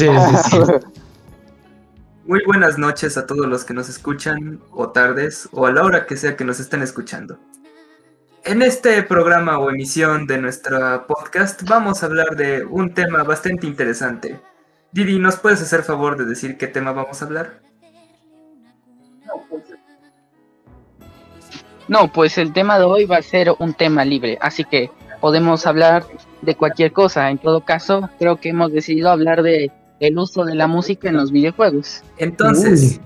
Sí, sí, sí. Muy buenas noches a todos los que nos escuchan, o tardes, o a la hora que sea que nos estén escuchando. En este programa o emisión de nuestra podcast vamos a hablar de un tema bastante interesante. Didi, ¿nos puedes hacer favor de decir qué tema vamos a hablar? No, pues el tema de hoy va a ser un tema libre, así que podemos hablar de cualquier cosa. En todo caso, creo que hemos decidido hablar de el uso de la música en los videojuegos. Entonces,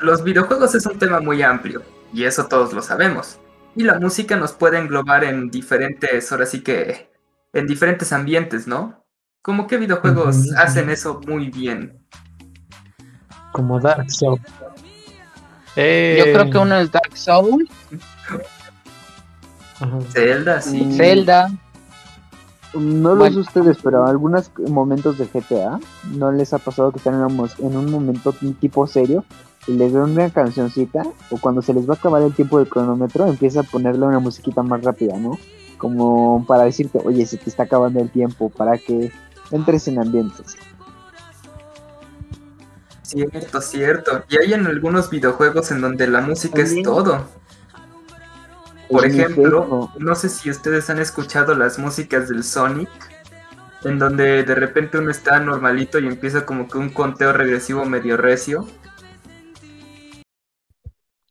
los videojuegos es un tema muy amplio, y eso todos lo sabemos. Y la música nos puede englobar en diferentes, ahora sí que, en diferentes ambientes, ¿no? ¿Cómo qué videojuegos hacen eso muy bien? Como Dark Souls. Yo Eh, creo que uno es Dark Souls. Zelda, sí. Zelda. No lo Bueno. sé ustedes, pero algunos momentos de GTA no les ha pasado que están en un, mos- en un momento tipo serio y les ven una cancioncita o cuando se les va a acabar el tiempo del cronómetro empieza a ponerle una musiquita más rápida, ¿no? Como para decirte, oye, se te está acabando el tiempo, para que entres en ambientes. Cierto, cierto. Y hay en algunos videojuegos en donde la música es todo. Por ejemplo, no sé si ustedes han escuchado las músicas del Sonic, en donde de repente uno está normalito y empieza como que un conteo regresivo medio recio.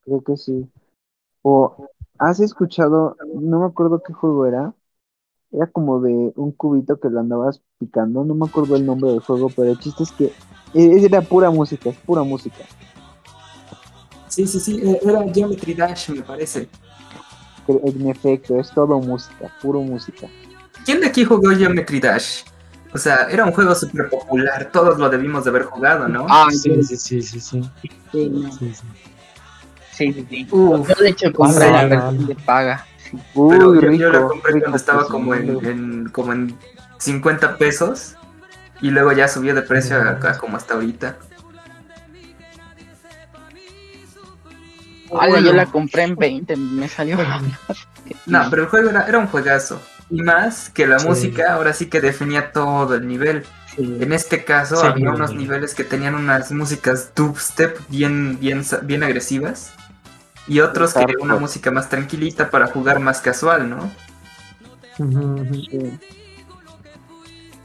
creo que sí. O has escuchado, no me acuerdo qué juego era, era como de un cubito que lo andabas picando, no me acuerdo el nombre del juego, pero el chiste es que e- era pura música, es pura música. Sí, sí, sí, eh, era Geometry Dash, me parece. En efecto, es todo música, puro música. ¿Quién de aquí jugó Geometry Dash? O sea, era un juego súper popular, todos lo debimos de haber jugado, ¿no? Ah, Sí, sí, sí, sí, sí. sí, no. sí, sí. Sí, sí, sí. Uf. Yo de hecho compré la versión de paga. Uy, Pero yo, rico, yo lo compré rico, cuando estaba como en, en- como en 50 pesos y luego ya subió de precio acá como hasta ahorita. Ala, yo la compré en 20, me salió. No, pero el juego era, era un juegazo. Y más que la Sí. música ahora sí que definía todo el nivel. Sí. En este caso Sí. había unos niveles que tenían unas músicas dubstep bien, bien, bien agresivas. Y otros que Hardcore. una música más tranquilita para jugar más casual, ¿no? Sí.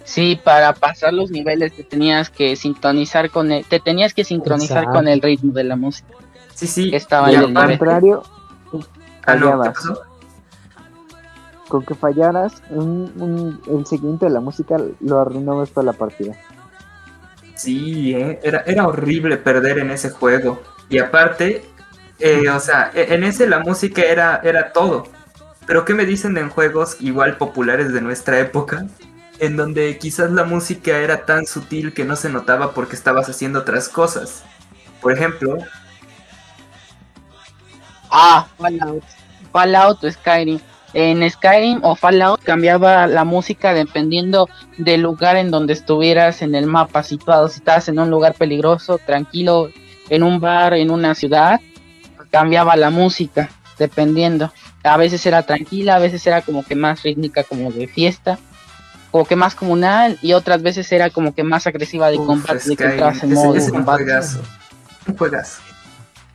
Sí, para pasar los niveles te tenías que sintonizar con el, te tenías que sincronizar Exacto. con el ritmo de la música. Sí, sí. Estaba y en el. Contrario, Ah, no, ¿qué fallabas. con que fallaras, un- un- el siguiente de la música lo arruinabas toda la partida. Sí, eh, era, era horrible perder en ese juego. Y aparte, eh, o sea, e- en ese la música era, era todo. Pero ¿qué me dicen en juegos igual populares de nuestra época? En donde quizás la música era tan sutil que no se notaba porque estabas haciendo otras cosas. Por ejemplo, Ah, Fallout. Fallout o Skyrim. En Skyrim o Fallout cambiaba la música dependiendo del lugar en donde estuvieras en el mapa situado. Si estabas en un lugar peligroso, tranquilo, en un bar, en una ciudad, cambiaba la música dependiendo. A veces era tranquila, a veces era como que más rítmica, como de fiesta, como que más comunal, y otras veces era como que más agresiva de uf, combate, de que en ese- modo ese un juegazo. Un juegazo.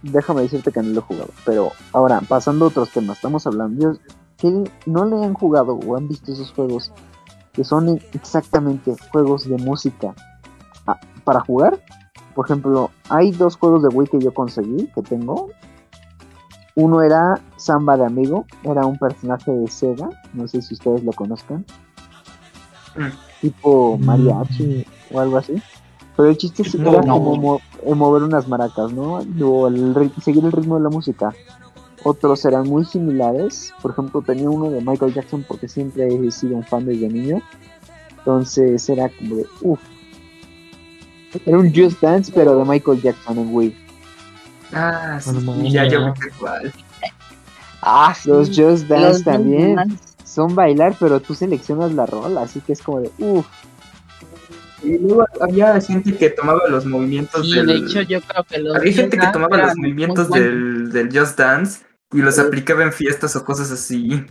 Déjame decirte que no lo he jugado. Pero ahora, pasando a otros temas, estamos hablando. que no le han jugado o han visto esos juegos que son exactamente juegos de música ah, para jugar? Por ejemplo, hay dos juegos de Wii que yo conseguí, que tengo. Uno era Samba de Amigo, era un personaje de Sega, no sé si ustedes lo conozcan, Mm. tipo Mm. mariachi o algo así. Pero el chiste es- No, era no. como mo- eh, mover unas maracas, ¿no? O el seguir el ritmo de la música. Otros eran muy similares. Por ejemplo, tenía uno de Michael Jackson porque siempre he sido un fan desde niño. Entonces era como de, uff. Era un Just Dance, pero de Michael Jackson en Wii. Ah, sí, Bueno, ya yo qué cuál. Ah, sí. Los Just Dance Los también Dance. son bailar, pero tú seleccionas la rola, así que es como de, uff. Y luego había gente que tomaba los movimientos Sí, del... de hecho yo creo que los Había gente que Just tomaba Dance los movimientos del, del Just Dance y los Sí. aplicaba en fiestas o cosas así.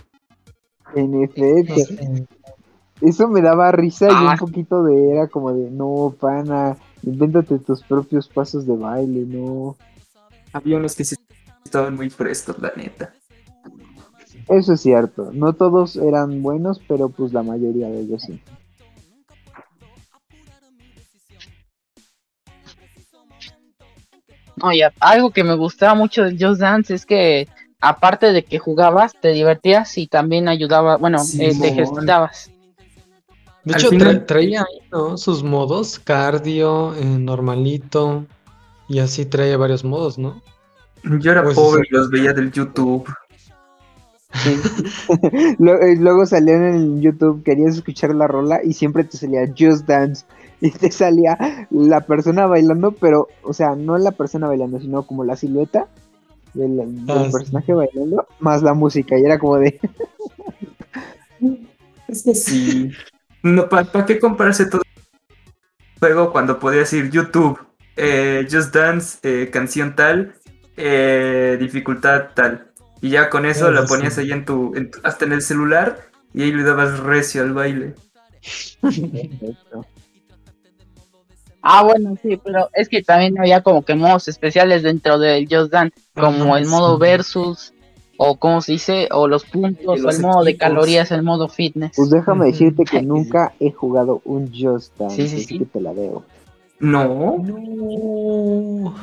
En efecto. Sí. Eso me daba risa y Ah. un poquito de era como de, no, pana, invéntate tus propios pasos de baile, no. Había unos que sí estaban muy frescos, la neta. Eso es cierto, no todos eran buenos, pero pues la mayoría de ellos sí. A- algo que me gustaba mucho del Just Dance es que aparte de que jugabas, te divertías y también ayudaba, bueno, Sí, eh, te ejercitabas. De hecho, final- traía ahí, ¿no? Sus modos, cardio, eh, normalito, y así traía varios modos, ¿no? Yo era Pues, pobre y los veía del YouTube. Eh, Luego salían en YouTube, querías escuchar la rola y siempre te salía Just Dance y te salía la persona bailando, pero, o sea, no la persona bailando, sino como la silueta del, del Ah, sí. personaje bailando, más la música, y era como de, Es que sí. No, ¿Para qué comprarse todo el juego cuando podías ir YouTube, eh, Just Dance, eh, canción tal, eh, dificultad tal? Y ya con eso la ponías sí. ahí en tu, en tu- hasta en el celular y ahí le dabas recio al baile. Ah, bueno, sí, pero es que también había como que modos especiales dentro del Just Dance, como Ah, el modo sí. versus, o como se dice, o los puntos, o el modo de calorías, el modo fitness. pues déjame decirte que nunca he jugado un Just Dance, Sí, sí, así sí. que te la debo. No. No.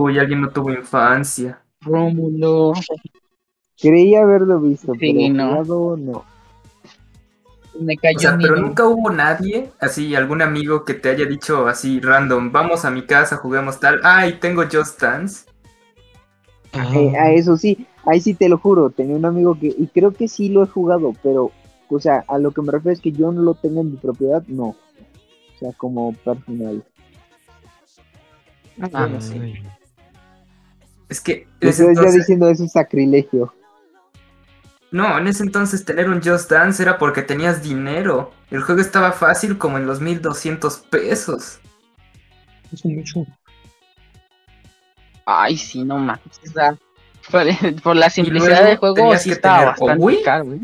Uy, alguien no tuvo infancia. Rómulo. Creí haberlo visto, Sí, pero no. jugado no. Me O sea, pero no. nunca hubo nadie, así, algún amigo que te haya dicho así random, vamos a mi casa, juguemos tal, ay, tengo Just Dance. Ah, Eh, a eso sí, ahí sí te lo juro, tenía un amigo que, y creo que sí lo he jugado, pero, o sea, a lo que me refiero es que yo no lo tenga en mi propiedad, no. O sea, como personal. Ah, sí. ay. Es que Y en ese ustedes ya entonces- diciendo eso es sacrilegio. No, en ese entonces tener un Just Dance era porque tenías dinero. El juego estaba fácil como en los 1200 pesos. Es mucho. Ay, sí, no sea, por, por la simplicidad luego del juego sí estaba tener o bastante Wii, caro, ¿eh?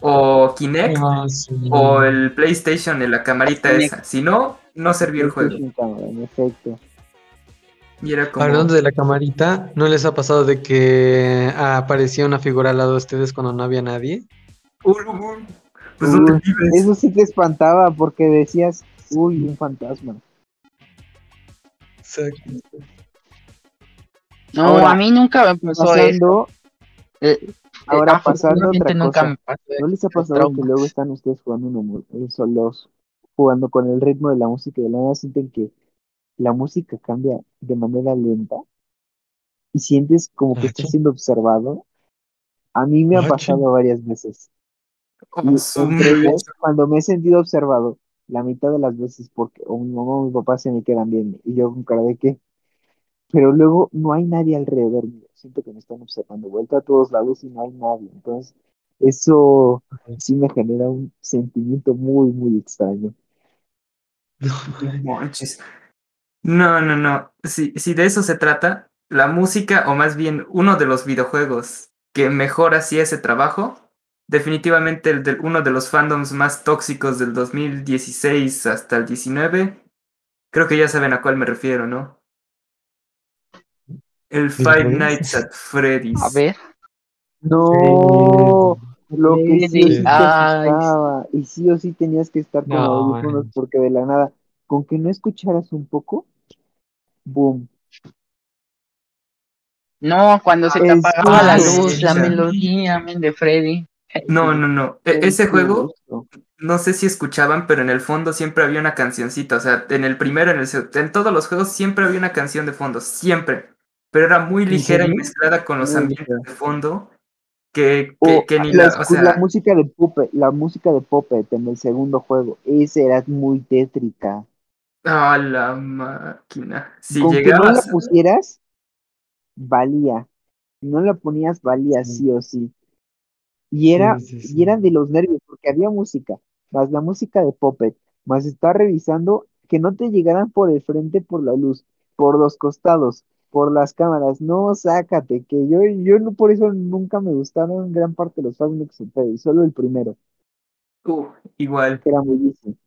O Kinect, Ah, sí. o el PlayStation en la camarita Kinect. esa. Si no, no servía el juego. En efecto. Y era como... Hablando de la camarita, ¿no les ha pasado de que aparecía una figura al lado de ustedes cuando no había nadie? "Uy, uy, Pues no. Eso sí te espantaba porque decías, uy, un fantasma. No, Ahora, a mí nunca me pasó eso. Pasando, Eh, ahora pasando otra nunca cosa. me pasó ¿No les ha pasado trauma. que luego están ustedes jugando mu- eh, solos, jugando con el ritmo de la música y de la nada sienten que la música cambia de manera lenta y sientes como que Ah, estás siendo observado? A mí me ha Ah, pasado varias veces. Como Y su- entre ellas, cuando me he sentido observado, la mitad de las veces porque o mi mamá o mi papá se me quedan bien y yo con cara de qué. Pero luego no hay nadie alrededor mío. Siento que me están observando. Vuelta a todos lados y no hay nadie. Entonces, eso sí me genera un sentimiento muy, muy extraño. No manches. No, no, no. Si, si de eso se trata, la música, o más bien uno de los videojuegos que mejor hacía ese trabajo, definitivamente el de, uno de los fandoms más tóxicos del 2016 hasta el 19, creo que ya saben a cuál me refiero, ¿no? El Five? Nights at Freddy's. A ver. No, lo que sí sí Ay. Y sí o sí tenías que estar con No, audífonos man. porque de la nada, con que no escucharas un poco, boom. No, cuando se te Es apagaba la luz, la melodía men, de Freddy. No, no, no. E- ese juego no sé si escuchaban, pero en el fondo siempre había una cancioncita. O sea, en el primero, en el en todos los juegos siempre había una canción de fondo, siempre. Pero era muy ¿En ligera y mezclada con los ambientes de fondo. Que, que, que ni la, la, o escu- la sea, música de Puppet, la música de Puppet en el segundo juego, esa era muy tétrica. A la máquina. Si Con que no la pusieras, valía. Si no la ponías, valía Sí. sí o sí. Y era, Sí, sí, y era de los nervios, porque había música, más la música de Puppet, más estar revisando que no te llegaran por el frente por la luz, por los costados, por las cámaras. No, sácate, que yo, yo no, por eso nunca me gustaron gran parte de los Freddy's, solo el primero. Uh, igual. Era muy difícil.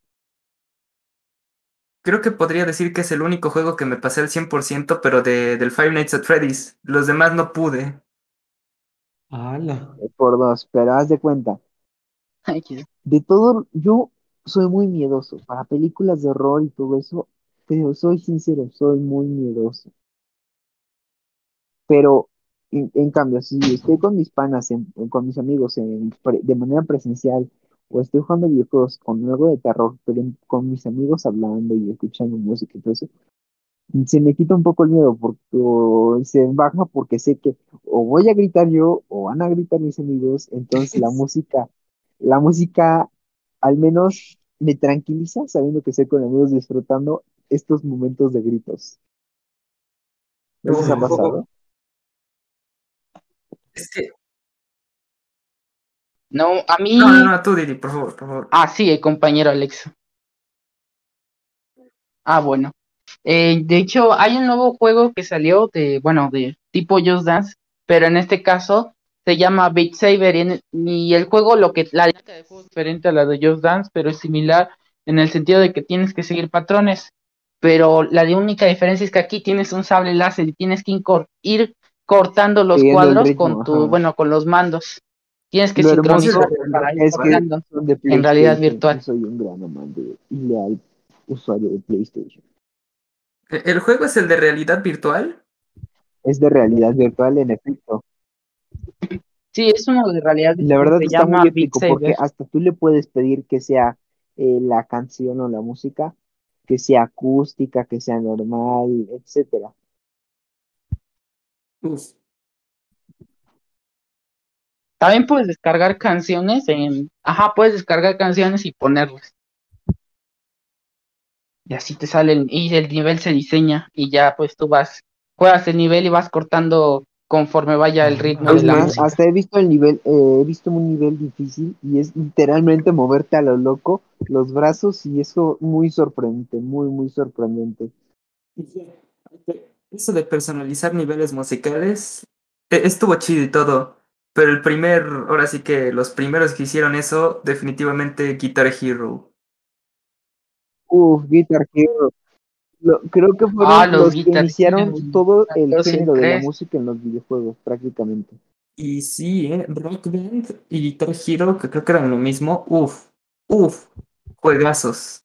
Creo que podría decir que es el único juego que me pasé al 100%, pero de, del Five Nights at Freddy's. Los demás no pude. ¡Hala! Por dos, pero haz de cuenta. Ay, qué- De todo, yo soy muy miedoso. Para películas de horror y todo eso, pero soy sincero, soy muy miedoso. Pero, en, en cambio, si estoy con mis panas, en- con mis amigos en de manera presencial, o estoy jugando videojuegos con algo de terror, pero con mis amigos hablando y escuchando música eso, se me quita un poco el miedo, porque o se baja porque sé que o voy a gritar yo, o van a gritar mis amigos, entonces la música, la música al menos me tranquiliza sabiendo que estoy con amigos disfrutando estos momentos de gritos. ¿No les ha Uh, pasado? Es que. No, a mí. No, no, no, tú, Didi, por favor, por favor. Ah, sí, el compañero Alex. Ah, bueno. Eh, de hecho, hay un nuevo juego que salió de, bueno, de tipo Just Dance, pero en este caso se llama Beat Saber y, en- y el juego, lo que la dinámica del juego es diferente a la de Just Dance, pero es similar en el sentido de que tienes que seguir patrones, pero la de única diferencia es que aquí tienes un sable láser y tienes que ir cortando los Siguiendo cuadros ritmo, con tu, ajá. bueno, con los mandos. Tienes que sincronizar es que cortando. son de en realidad PlayStation, virtual. Soy un gran amante y leal usuario de PlayStation. ¿E- ¿El juego es el de realidad virtual? Es de realidad virtual, en efecto. Sí, es uno de realidad Y la verdad está muy épico porque hasta tú le puedes pedir que sea eh, la canción o la música, que sea acústica, que sea normal, etcétera. Uf. También puedes descargar canciones en, ajá, puedes descargar canciones y ponerlas. Y así te salen, y el nivel se diseña, y ya pues tú vas, juegas el nivel y vas cortando conforme vaya el ritmo Es de la más, música. hasta he visto el nivel, eh, he visto un nivel difícil y es literalmente moverte a lo loco los brazos y eso muy sorprendente, muy, muy sorprendente. Eso de personalizar niveles musicales e- estuvo chido y todo. Pero el primer, ahora sí que los primeros que hicieron eso, definitivamente Guitar Hero. Uf, Guitar Hero. Lo- creo que fueron Ah, los los que iniciaron Hero, todo el 14, género de la 3. música en los videojuegos, prácticamente. Y sí, ¿eh? Rock Band y Guitar Hero, que creo que eran lo mismo. Uf, uf, juegazos.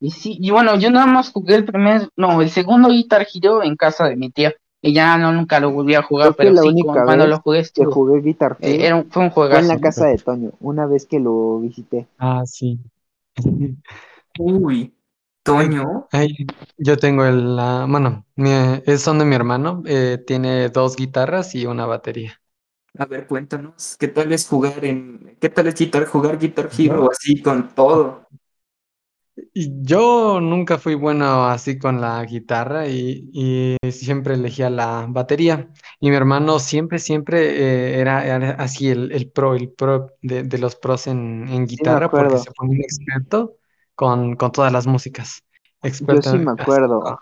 Y sí, y bueno, yo nada más jugué el primer, no, el segundo Guitar Hero en casa de mi tía. Y ya no nunca lo volví a jugar, que pero la sí, única cu- cuando lo jugué Que estuvo, jugué Guitar eh, Hero era un- fue un fue en juegazo. la casa de Toño, una vez que lo visité. Ah, sí. Uy, Toño. Ay, yo tengo el, la, bueno, mi, es son de mi hermano, eh, tiene dos guitarras y una batería. A ver, cuéntanos, ¿qué tal es jugar en, qué tal es guitar, jugar Guitar Hero así con todo? Yo nunca fui bueno así con la guitarra y, y siempre elegía la batería. Y mi hermano siempre, siempre eh, era, era así el, el pro, el pro de, de los pros en, en Sí, guitarra porque se pone un experto con, con todas las músicas. Yo sí me acuerdo, con-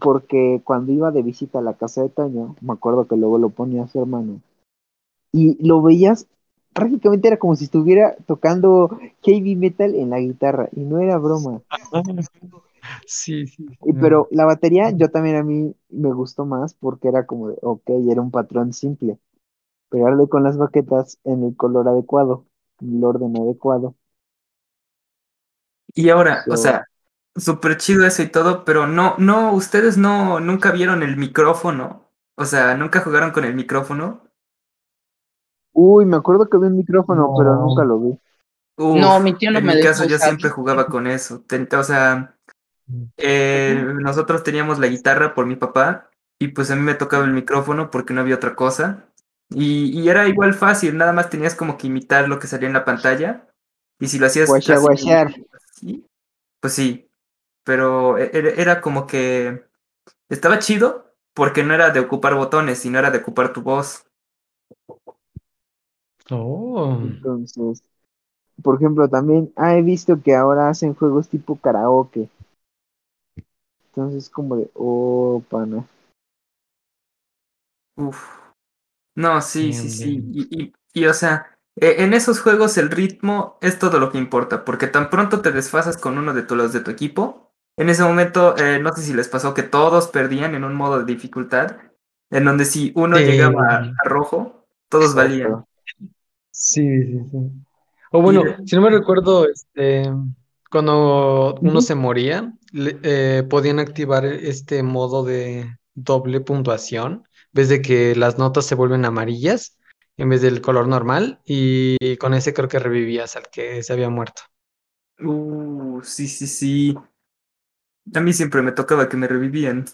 porque cuando iba de visita a la casa de Toño, me acuerdo que luego lo ponía su hermano, y lo veías, prácticamente era como si estuviera tocando heavy metal en la guitarra, y no era broma. Sí, sí. Y, pero la batería, yo también a mí me gustó más porque era como de, ok, era un patrón simple, pegarle con las baquetas en el color adecuado, en el orden adecuado. Y ahora, o sea, súper chido eso y todo, pero no, no, ustedes no, nunca vieron el micrófono. O sea, nunca jugaron con el micrófono. Uy, me acuerdo que había un micrófono, pero No. nunca lo vi. Uf, No, mi tío no en me mi dejó caso yo usar. siempre jugaba con eso. O sea, eh, nosotros teníamos la guitarra por mi papá y pues a mí me tocaba el micrófono porque no había otra cosa. Y, y era igual fácil, nada más tenías como que imitar lo que salía en la pantalla. Y si lo hacías así, pues sí. Pero e- era, era como que estaba chido porque no era de ocupar botones, sino era de ocupar tu voz. Oh. Entonces, por ejemplo, también ah, he visto que ahora hacen juegos tipo karaoke. Entonces, como de, oh, pana. Uf. No, sí, Bien, sí, sí. Y, y, y, o sea, e- en esos juegos el ritmo es todo lo que importa, porque tan pronto te desfasas con uno de tu- los de tu equipo, en ese momento, eh, no sé si les pasó que todos perdían en un modo de dificultad, en donde si uno Sí. llegaba a, a rojo, todos valían. Sí, sí, sí. O bueno, Y- si no me recuerdo, este, cuando uno se moría, le- eh, podían activar este modo de doble puntuación, vez de que las notas se vuelven amarillas, en vez del color normal, y con ese creo que revivías al que se había muerto. Uh, sí, sí, sí. A mí siempre me tocaba que me revivían.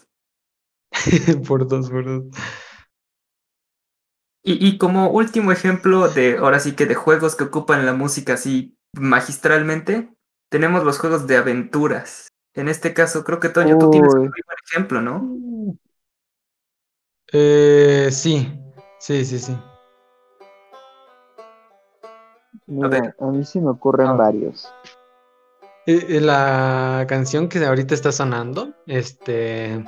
Por dos, por dos. Y, y como último ejemplo de, ahora sí que de juegos que ocupan la música así magistralmente, tenemos los juegos de aventuras. En este caso, creo que Toño, tú tienes un buen ejemplo, ¿no? Eh, sí, sí, sí, sí. Mira, ver. a mí se me ocurren Ah. varios. Eh, eh, La canción que ahorita está sonando, este,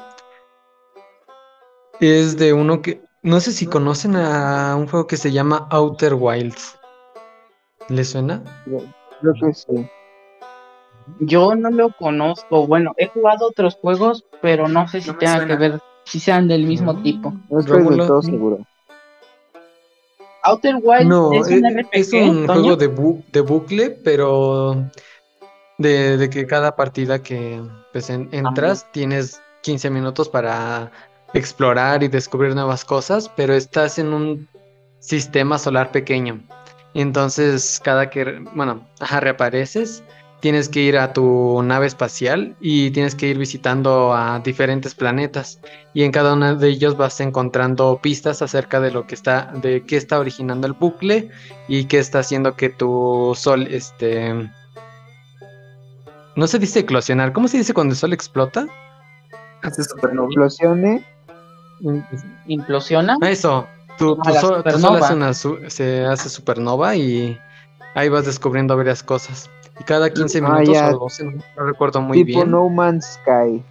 es de uno que, no sé si conocen a un juego que se llama Outer Wilds. ¿Le suena? Creo que sí. Yo no lo conozco. Bueno, he jugado otros juegos, pero no sé si No que ver, si sean del mismo No. tipo. No estoy del todo seguro. Outer Wilds No, es e- un e- RPG, es un juego de, bu- de bucle, pero de, de que cada partida que pues, en- entras tienes 15 minutos para explorar y descubrir nuevas cosas, pero estás en un sistema solar pequeño. Entonces cada que, bueno, reapareces, tienes que ir a tu nave espacial y tienes que ir visitando a diferentes planetas. Y en cada uno de ellos vas encontrando pistas acerca de lo que está, de qué está originando el bucle y qué está haciendo que tu sol, este, no se dice eclosionar, ¿cómo se dice cuando el sol explota? Hace supernova. Implosiona. Eso, tu, tu Ah, la sol, tu sol supernova. hace una su- se hace supernova y ahí vas descubriendo varias cosas. Y cada 15 Ah, minutos o 12, no, no recuerdo muy tipo bien. No Man's Sky.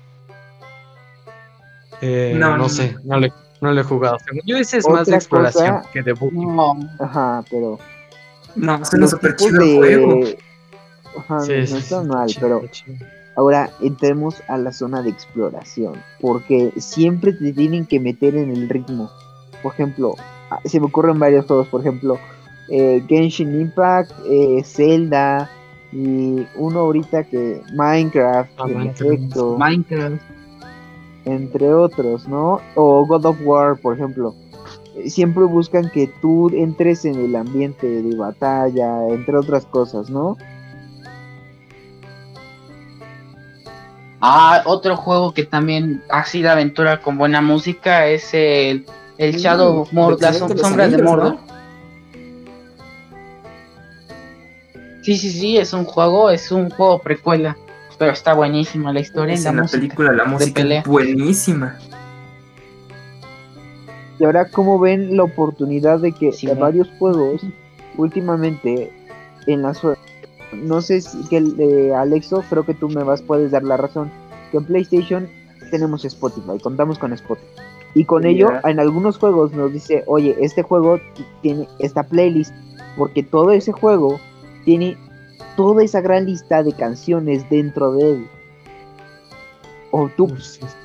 eh, No, no, no, sé, no le, no le he jugado. Yo ese es más de exploración cosa- que de. No, Ajá, pero. No, los súper tipos chido el juego. de. Ajá, Sí, no sí, está sí, mal, chido, pero chido. Ahora entremos a la zona de exploración. Porque siempre te tienen que meter en el ritmo. Por ejemplo, ah, se me ocurren varios juegos. Por ejemplo, eh, Genshin Impact, eh, Zelda. Y uno ahorita que. Minecraft, Ah, Minecraft. efecto. Minecraft. entre otros, ¿no? O God of War, por ejemplo. Eh, Siempre buscan que tú entres en el ambiente de batalla, entre otras cosas, ¿no? Ah, otro juego que también así de aventura con buena música es el, el Shadow of Mordor, las sombras de Mordor. ¿no? Sí, sí, sí, es un juego, es un juego precuela, pero está buenísima la historia y Es la en la música. película la música pelea. es buenísima. Y ahora, ¿cómo ven la oportunidad de que Sí, varios juegos, últimamente, en las... No sé si que eh, Alexo, creo que tú me vas, puedes dar la razón, que en PlayStation tenemos Spotify, contamos con Spotify. Y con ello, en algunos juegos nos dice, oye, este juego tiene esta playlist, porque todo ese juego tiene toda esa gran lista de canciones dentro de él. O tú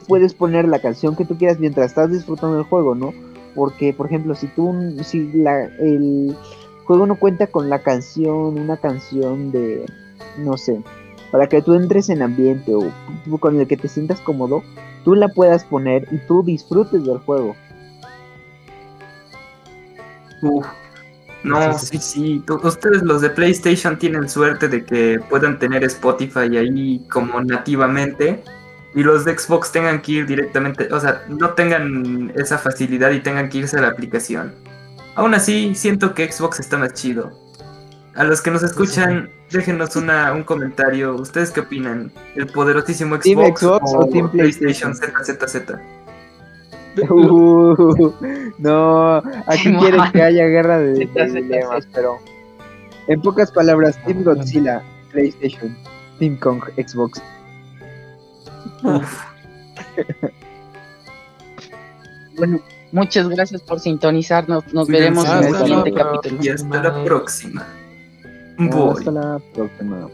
puedes poner la canción que tú quieras mientras estás disfrutando del juego, ¿no? Porque, por ejemplo, si tú, si la, el juego no cuenta con la canción, una canción de, no sé, para que tú entres en ambiente o con el que te sientas cómodo, tú la puedas poner y tú disfrutes del juego. Uf. No, Sí, sí, sí, sí. tú- Ustedes los de PlayStation tienen suerte de que puedan tener Spotify ahí como nativamente y los de Xbox tengan que ir directamente, o sea, no tengan esa facilidad y tengan que irse a la aplicación. Aún así, siento que Xbox está más chido. A los que nos escuchan, déjenos una, un comentario. ¿Ustedes qué opinan? ¿El poderosísimo Xbox, ¿Team Xbox o Team PlayStation PlayStation? ZZZ? Uh, no, aquí quieren que haya guerra de, de pero en pocas palabras, Team Ah. Godzilla, PlayStation, Team Kong, Xbox. Uf, Bueno, Muchas gracias por sintonizarnos. Nos veremos en el hasta siguiente capítulo. Y hasta la próxima. Hasta Voy. la próxima.